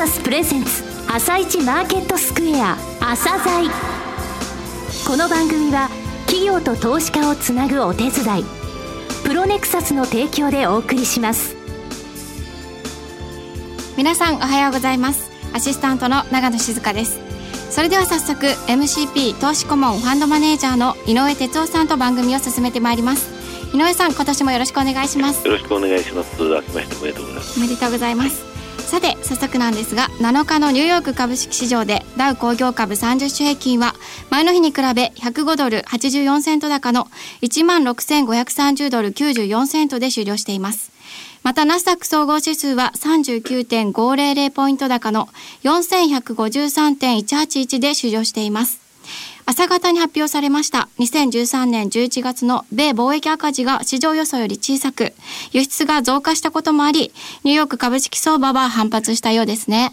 サスプレゼンツ朝一マーケットスクエア朝鮮。この番組は企業と投資家をつなぐお手伝いプロネクサスの提供でお送りします。皆さんおはようございます。アシスタントの長野静香です。それでは早速 MCP 投資顧問ファンドマネージャーの井上哲夫さんと番組を進めてまいります。井上さん今年もよろしくお願いします。よろしくお願いします。明けましておめでとうございます。おめでとうございますさて早速なんですが7日のニューヨーク株式市場でダウ工業株30種平均は前の日に比べ105ドル84セント高の1万6530ドル94セントで終了しています。またナスダック総合指数は39.500ポイント高の4153.181で終了しています。朝方に発表されました。2013年11月の米貿易赤字が市場予想より小さく輸出が増加したこともありニューヨーク株式相場は反発したようですね。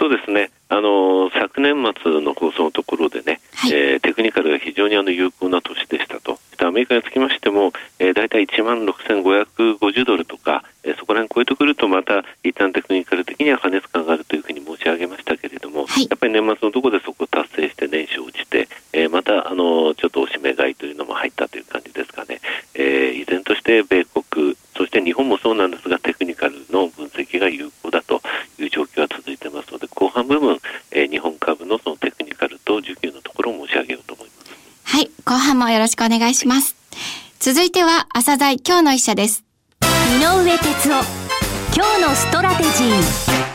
そうですね。あの昨年末の放送のところでね、はい、えー、テクニカルが非常にあの有効な年でしたと。アメリカにつきましても、えー、大体1万6550ドルとか、えー、そこら辺超えてくるとまた一旦テクニカル的には過熱感があるというふうに申し上げましたけれども、はい、やっぱり年末のところでそこを達成して年初落ちて、えー、またあのちょっとおしめ買いというのも入ったという感じですかね、えー、依然として米国そして日本もそうなんですがテクニカルの分析が有効だという状況が続いてますので後半部分、えー、日本株のそのテクニカルと需給のところを申し上げようと思います。はい後半もよろしくお願いします。続いては朝鮮今日の一社です。井上哲夫今日のストラテジー。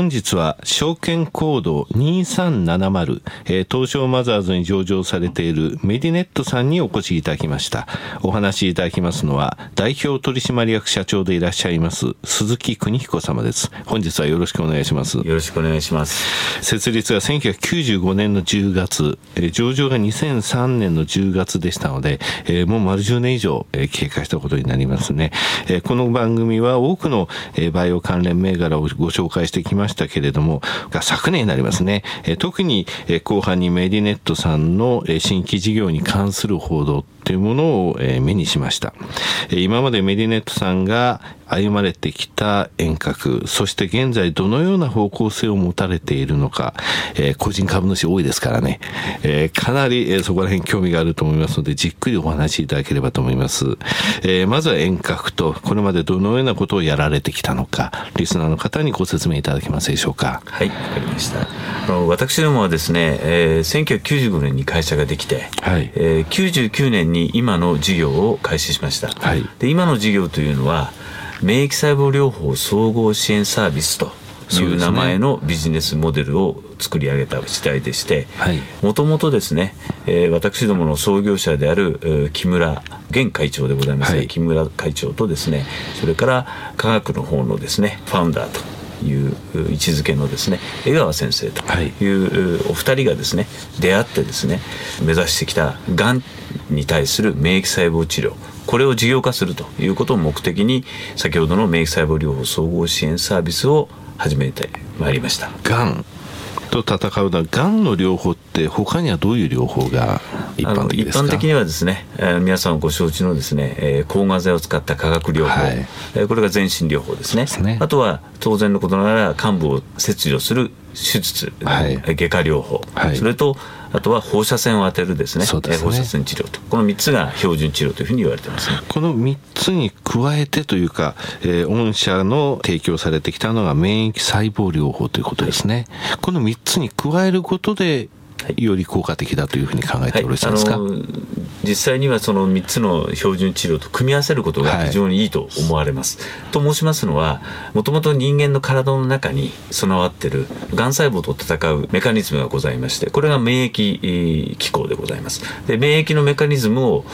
本日は証券コード2370、えー、東証マザーズに上場されているメディネットさんにお越しいただきました。お話しいただきますのは、代表取締役社長でいらっしゃいます、鈴木邦彦様です。本日はよろしくお願いします。よろしくお願いします。設立が1995年の10月、えー、上場が2003年の10月でしたので、えー、もう丸10年以上、えー、経過したことになりますね。えー、この番組は多くの、えー、バイオ関連銘柄をご紹介してきまましたけれども、昨年になりますね、特に後半にメディネットさんの新規事業に関する報道というものを目にしました。今までメディネットさんが歩まれてきた遠隔、そして現在どのような方向性を持たれているのか、えー、個人株主多いですからね、えー、かなり、えー、そこら辺興味があると思いますので、じっくりお話しいただければと思います。えー、まずは遠隔と、これまでどのようなことをやられてきたのか、リスナーの方にご説明いただけますでしょうか。はい、わかりました。あの私どもはですね、えー、1995年に会社ができて、はいえー、99年に今の事業を開始しました。はい、で今の事業というのは、免疫細胞療法総合支援サービスという名前のビジネスモデルを作り上げた次第でしてもともとですね、えー、私どもの創業者である、えー、木村現会長でございます、はい、木村会長とですねそれから科学の方のですねファウンダーという位置づけのですね江川先生とい。うお二人がですね出会ってですね目指してきたがんに対する免疫細胞治療。これを事業化するということを目的に先ほどの免疫細胞療法総合支援サービスを始めてまいりました。がんと戦うのはがんの療法って他にはどういう療法が一般的ですか？一般的にはですね、えー、皆さんご承知のですね、えー、抗がん剤を使った化学療法、はい、えー、これが全身療法ですね、ね、あとは当然のことながら患部を切除する手術、はい、外科療法、はい、それとあとは放射線を当てるですね。すね。放射線治療と。この3つが標準治療というふうに言われてます、ね、この3つに加えてというか、えー、御社の提供されてきたのが免疫細胞療法ということですね、はい、この3つに加えることでより効果的だというふうに考えてよろしいですか、はい、実際にはその3つの標準治療と組み合わせることが非常にいいと思われます。はい、と申しますのはもともと人間の体の中に備わっているがん細胞と戦うメカニズムがございましてこれが免疫機構でございます。で免疫のメカニズムを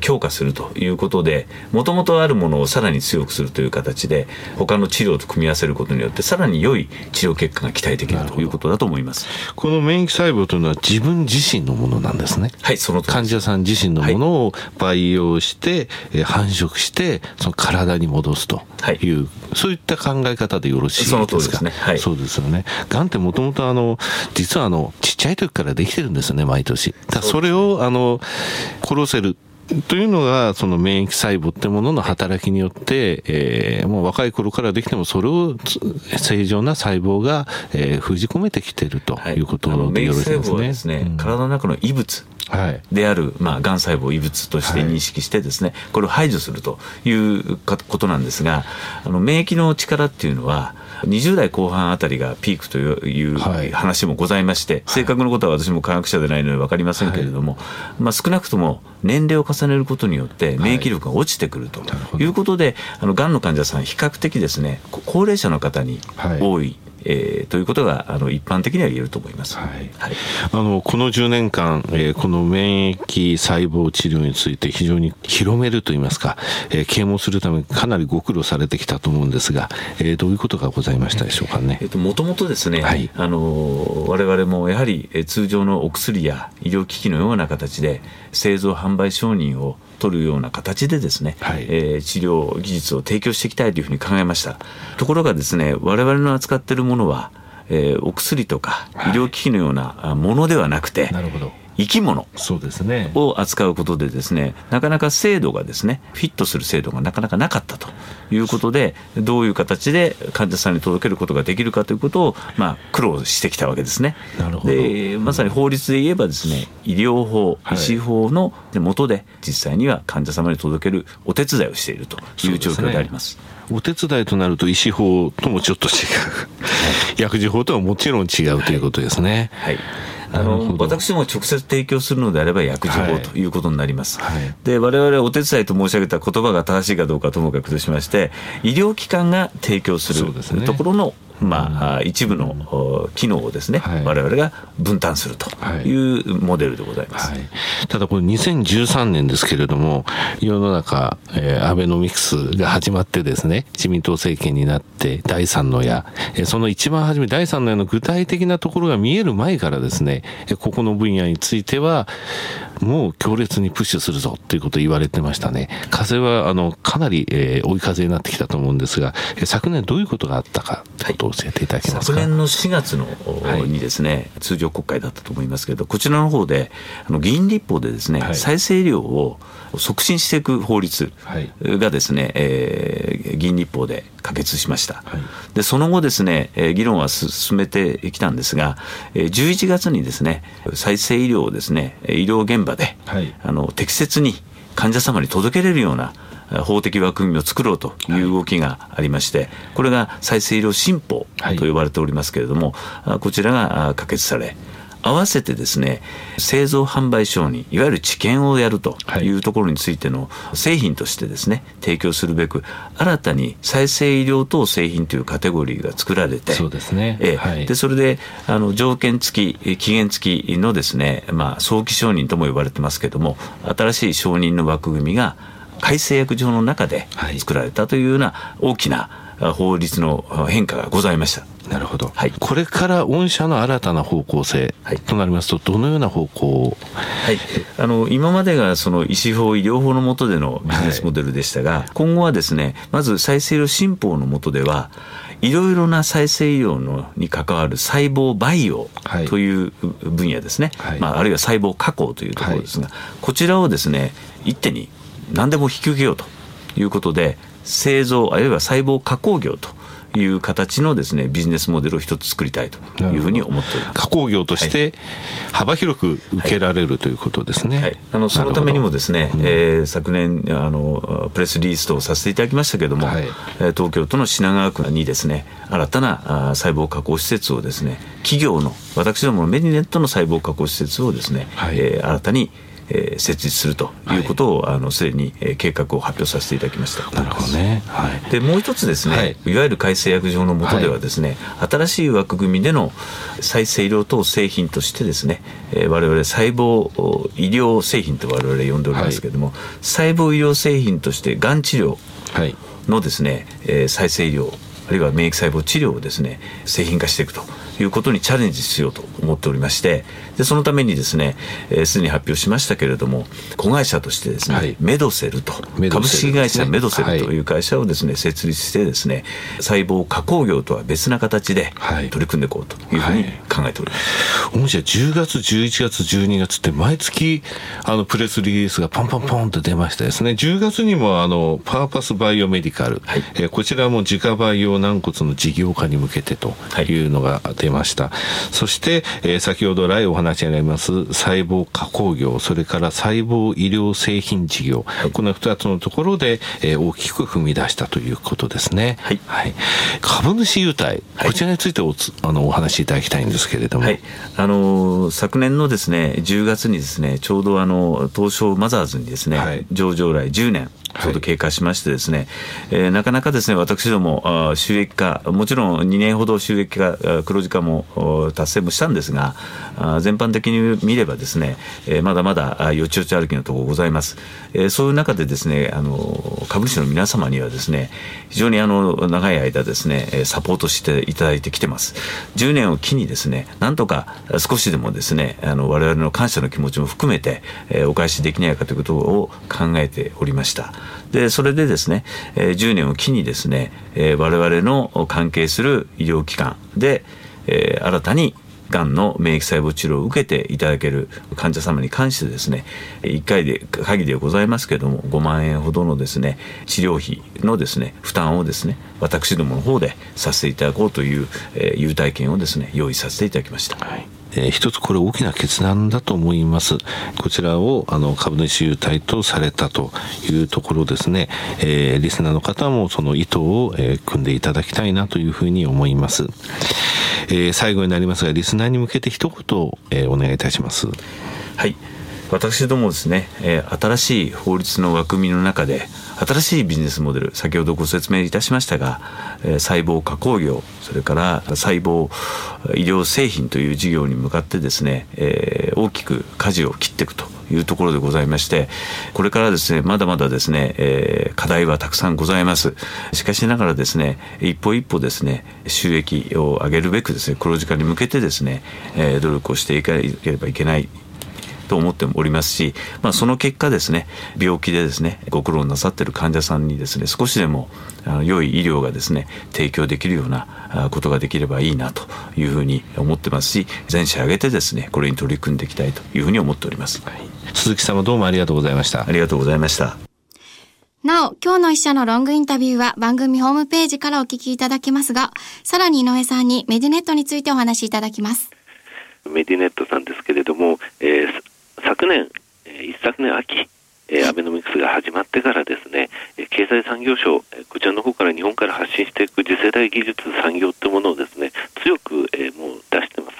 強化するということでもともとあるものをさらに強くするという形で他の治療と組み合わせることによってさらに良い治療結果が期待できるということだと思います。この免疫細胞というのは自分自身のものなんですね。はい、その患者さん自身のものを培養して、はい、繁殖して、その体に戻すという、はい、そういった考え方でよろしいですか？その通りですね。はい、そうですよね。がんってもともとあの、実はあの、ちっちゃい時からできてるんですよね、毎年。だそれをあの、殺せる。というのが、その免疫細胞ってものの働きによって、えー、もう若い頃からできても、それを正常な細胞が、えー、封じ込めてきているとい。うことでよろしいですね。はい、ですね、うん、体の中の異物である、まあ、がん細胞を異物として認識してですね、はい、これを排除するということなんですが、あの免疫の力っていうのは、20代後半あたりがピークという話もございまして、正確なことは私も科学者でないので分かりませんけれども、まあ、少なくとも年齢を重ねることによって免疫力が落ちてくるということで、あのがんの患者さん比較的ですね高齢者の方に多いえー、ということがあの一般的には言えると思います、はい、はい、あのこの10年間、えー、この免疫細胞治療について非常に広めるといいますか、えー、啓蒙するためかなりご苦労されてきたと思うんですが、えー、どういうことがございましたでしょうかね？えー、ともともとですね、はい、あの我々もやはり通常のお薬や医療機器のような形で製造販売承認を取るような形でですね、はい、えー、治療技術を提供していきたいというふうに考えました。ところがですね我々の扱っているものは、えー、お薬とか医療機器のようなものではなくて、はい、なるほど生き物を扱うことでですねなかなか制度がですねフィットする制度がなかなかなかったということでどういう形で患者さんに届けることができるかということを、まあ、苦労してきたわけですね。でまさに法律で言えばですね医療法医師法の下で実際には患者様に届けるお手伝いをしているという状況であります。お手伝いとなると医師法ともちょっと違う、薬事法とはもちろん違うということですね。はい、はいあの私も直接提供するのであれば薬事法ということになります。はい。はい、で我々お手伝いと申し上げた言葉が正しいかどうかともかくとしまして医療機関が提供するところのまあ、一部の機能をですね、はい、我々が分担するというモデルでございます、はい、ただこれ2013年ですけれども世の中、えー、アベノミクスが始まってですね自民党政権になって第三の矢、えー、その一番初め第三の矢の具体的なところが見える前からですねここの分野についてはもう強烈にプッシュするぞということを言われてましたね。風はあのかなり、えー、追い風になってきたと思うんですが昨年どういうことがあったかということ教えていただけますか？昨年の4月の、はい、にですね通常国会だったと思いますけどこちらの方であの議員立法でですね、はい、再生医療を促進していく法律がですね、はい、えー、議員立法で可決しました、はい、でその後ですね、えー、議論は進めてきたんですが、えー、11月にですね再生医療をですね医療現場で、はい、あの適切に患者様に届けれるような法的枠組みを作ろうという動きがありまして、これが再生医療新法と呼ばれておりますけれども、こちらが可決され、合わせてですね製造販売承認いわゆる治験をやるとい。うところについての製品としてですね提供するべく新たに再生医療等製品というカテゴリーが作られてそうですね、え。はい、でそれであの条件付き期限付きのですね、まあ、早期承認とも呼ばれてますけども新しい承認の枠組みが改正薬上の中で作られたというような大きな法律の変化がございました。なるほど、はい、これから御社の新たな方向性となりますと、どのような方向を、はい、あの今までがその医師法、医療法の下でのビジネスモデルでしたが、はい、今後はですねまず再生医療新法の下では、いろいろな再生医療のに関わる細胞培養という分野ですね、はい、まあ、あるいは細胞加工というところですが、こちらをですね一手に何でも引き受けようということで製造あるいは細胞加工業という形のですねビジネスモデルを一つ作りたいというふうに思っております。加工業として幅広く受けられる、はい、ということですね、はい、あのそのためにもですね、うん、えー、昨年あのプレスリリースとさせていただきましたけれども、はい、東京都の品川区にですね新たな細胞加工施設をですね企業の私どものメディネットの細胞加工施設をですね、はい、えー、新たにえー、設立するということを、はい、あのすでに、えー、計画を発表させていただきました。なるほどね。はい、でもう一つですね、はい、いわゆる改正薬上の下ではですね、はい、新しい枠組みでの再生医療等製品としてですね、えー、我々細胞医療製品と我々呼んでおりますけれども、細胞医療製品としてがん治療のですね、えー、再生医療あるいは免疫細胞治療をですね製品化していくということにチャレンジしようと思っておりましてでそのためにですねすで、えー、に発表しましたけれども子会社としてですね、はい、メドセルと、ね、株式会社メドセルとい。う会社をですね、はい、設立してですね細胞加工業とは別な形で取り組んでいこうというふうに考えております。はい、じゃ10月11月12月って毎月あのプレスリリースがポンポンポンと出ましてですね10月にもあのパーパスバイオメディカル、はい、えー、こちらも自家培養軟骨の事業化に向けてとい。うのが出ました。そして、えー、先ほど来お話になります細胞加工業、それから細胞医療製品事業、はい、この2つのところで、えー、大きく踏み出したということですね。はい。はい、株主優待、こちらについておつあのお話しいただきたいんですけれども。はい。あのー、昨年のですね、10月にですね、ちょうどあの、東証マザーズにですね、はい、上場来10年、ちょうど経過しましてですね、はい、えー、なかなかですね私ども収益化もちろん2年ほど収益化黒字化も達成もしたんですが全般的に見ればですね、え、まだまだよちよち歩きのところございます、え、そういう中でですねあの株主の皆様にはですね非常にあの長い間ですねサポートしていただいてきてます。10年を機にですねなんとか少しでもですねあの我々の感謝の気持ちも含めて、え、お返しできないかということを考えておりました。でそれでですね、え、10年を機にですね、え、我々の関係する医療機関で、え、新たにがんの免疫細胞治療を受けていただける患者様に関してですね1回で限りでございますけれども5万円ほどのですね治療費のですね負担をですね私どもの方でさせていただこうという、え、優待券をですね用意させていただきました。はいえー、一つこれ大きな決断だと思います。こちらをあの株主優待とされたというところですね、えー、リスナーの方もその意図を、えー、組んでいただきたいなというふうに思います。えー、最後になりますが、リスナーに向けて一言、えー、お願いいたします。はい。私どもですね、え、新しい法律の枠組みの中で新しいビジネスモデル先ほどご説明いたしましたが、え、細胞加工業それから細胞医療製品という事業に向かってですね、え、大きく舵を切っていくというところでございましてこれからですねまだまだですね、え、課題はたくさんございます。しかしながらですね一歩一歩ですね収益を上げるべくですね黒字化に向けてですね、え、努力をしていかなければいけない。と思っておりますし、まあ、その結果ですね病気でですねご苦労なさっている患者さんにですね少しでも良い医療がですね提供できるようなことができればいいなというふうに思ってますし全社挙げてですねこれに取り組んでいきたいというふうに思っております、はい、鈴木様どうもありがとうございました。ありがとうございました。なお、今日の一社のロングインタビューは番組ホームページからお聞きいただけますが、さらに井上さんにメディネットについてお話しいただきます。メディネットさんですけれども、えー、昨年、一昨年秋、アベノミクスが始まってからですね、経済産業省、こちらの方から日本から発信していく次世代技術産業というものをですね、強く、えもう出してます。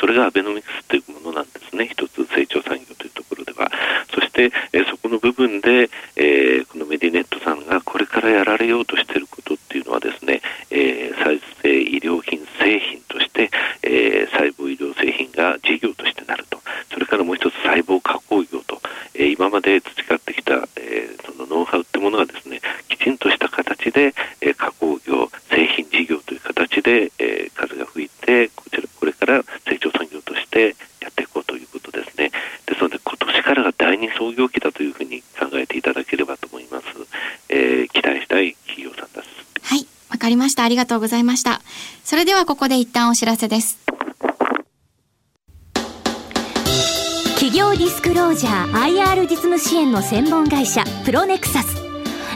それがアベノミクスというものなんですね、一つ成長産業というところでは。そして、えそこの部分で、えこのメディネットさんがこれからやられようとしていることっていうのはですね、え再生医療品製品として、え細胞医療製品が事業としてなると。それからもう一つ細胞加工業と、えー、今まで培ってきた、えー、そのノウハウってものがですねきちんとした形で、えー、加工業製品事業という形で、えー、風が吹いてこちらこれから成長産業としてやっていこうということですね。ですので今年からが第二創業期だというふうに考えていただければと思います、えー、期待したい企業さんです。はいわかりました。ありがとうございました。それではここで一旦お知らせです。企業ディスクロージャー IR 実務支援の専門会社プロネクサス。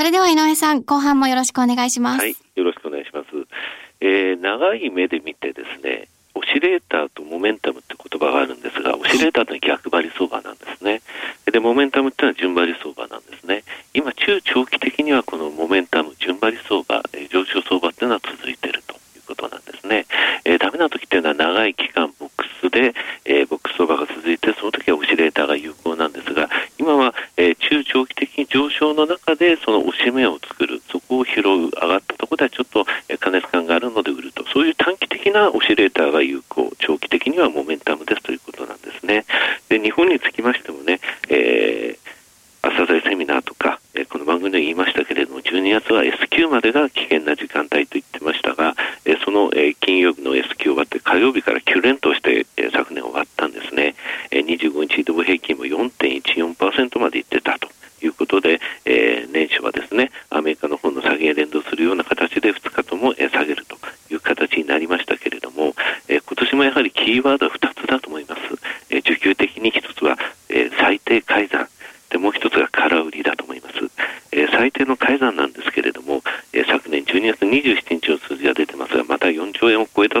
それでは井上さん後半もよろしくお願いしますはいよろしくお願いします、えー、長い目で見てですねオシレーターとモメンタムって言葉があるんですが、オシレーターというのは逆張り相場なんですね。で、モメンタムっていうのは順張り相場なんですね。今、中長期的にはこのモメン2月は S q までが危険な時間帯と言ってましたが、えその、え金曜日の S q 終わって火曜日から9連投して、え昨年終わったんですね、え25日移動平均も4.14%までいってたと。いうことで、えー、年初はですねアメリカの方の下げ連動するような形で2日とも、えー、下げるという形になりましたけれども、えー、今年もやはりキーワードは2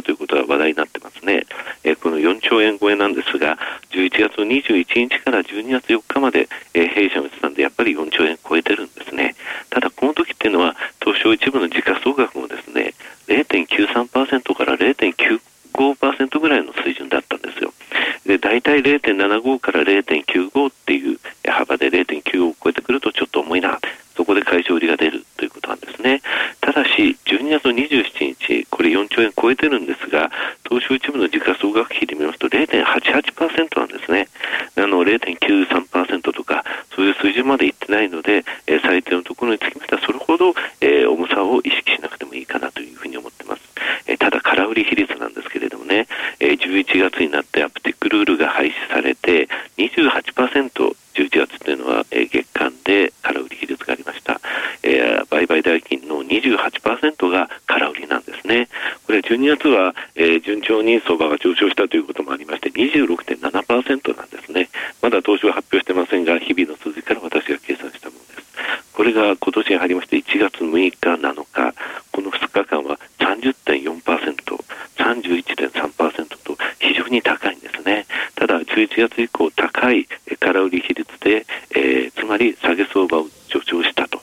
兆円を超えたということが話題になってますね、えー、この4兆円超えなんですが11月21日から12月4日まで、えー、弊社の試算でやっぱり4兆円超えてるんですね。ただこの時っていうのは東証一部の時価総額もですね0.93%から0.95%ぐらいの水準だったんですよ。で大体0.75から0.95っていう幅で0.9を超えてくるとちょっと重いなそこで会場売りが出るということなんですねただし12月27日これ4兆円超えてるんですが東証一部の時価総額比で見ますと0.88%なんですね。あの0.93%とかそういう水準までいってないので、えー、最低のところにつきましてはそれほど、えー、重さを意識しなくてもいいかなというふうに思ってます、えー、ただ空売り比率なんですけれどもね、えー、11月になってアプティックルールが廃止されて28% 11月というのは、えー、月間で空売り比率がありました、えー、売買代金の28%が空売りなんですねこれ12月は、えー、順調に相場が上昇したということもありまして26.7%なんですね。まだ当初は発表してませんが日々の数字から私が計算したものです。これが今年に入りまして1月6日7日この2日間は 30.4%31.3% と非常に高いんですね。ただ11月以降高い空売り比率で、えー、つまり下げ相場を助長したと。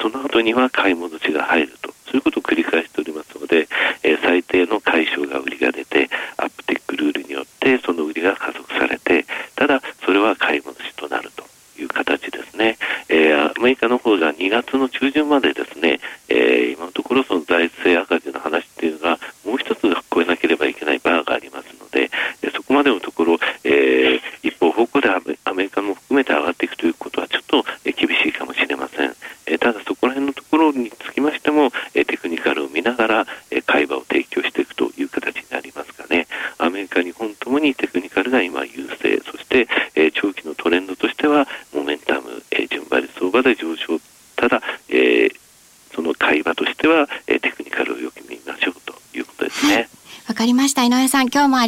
その後には買い戻しが入るとそういうことを繰り返しておりますので、えー、最低の解消が売りが出てアップテックルールによってその売りが加速されてただそれは買い戻しとなるという形ですね、えー、アメリカの方が2月の中旬までですね、えー、今のところその財政赤字の話っていうのがもう一つ超えなければいけないバーがありますので、そこまでのところ、えー、一方方向でアメリカも含めて上がっていくということはちょっと厳しいかもしれません。えただそこら辺のところにつきましても、えテクニカルを見ながら、え会話を提供していくという形になりますがね、アメリカ、日本ともにテクニカルが今優勢、そして、え長期のトレンドとしてはモメンタム、え順張り相場で上昇、ただ、えその会話としては、えテクニカルをよく見ましょうということですね。わかりました。井上さん、今日もあり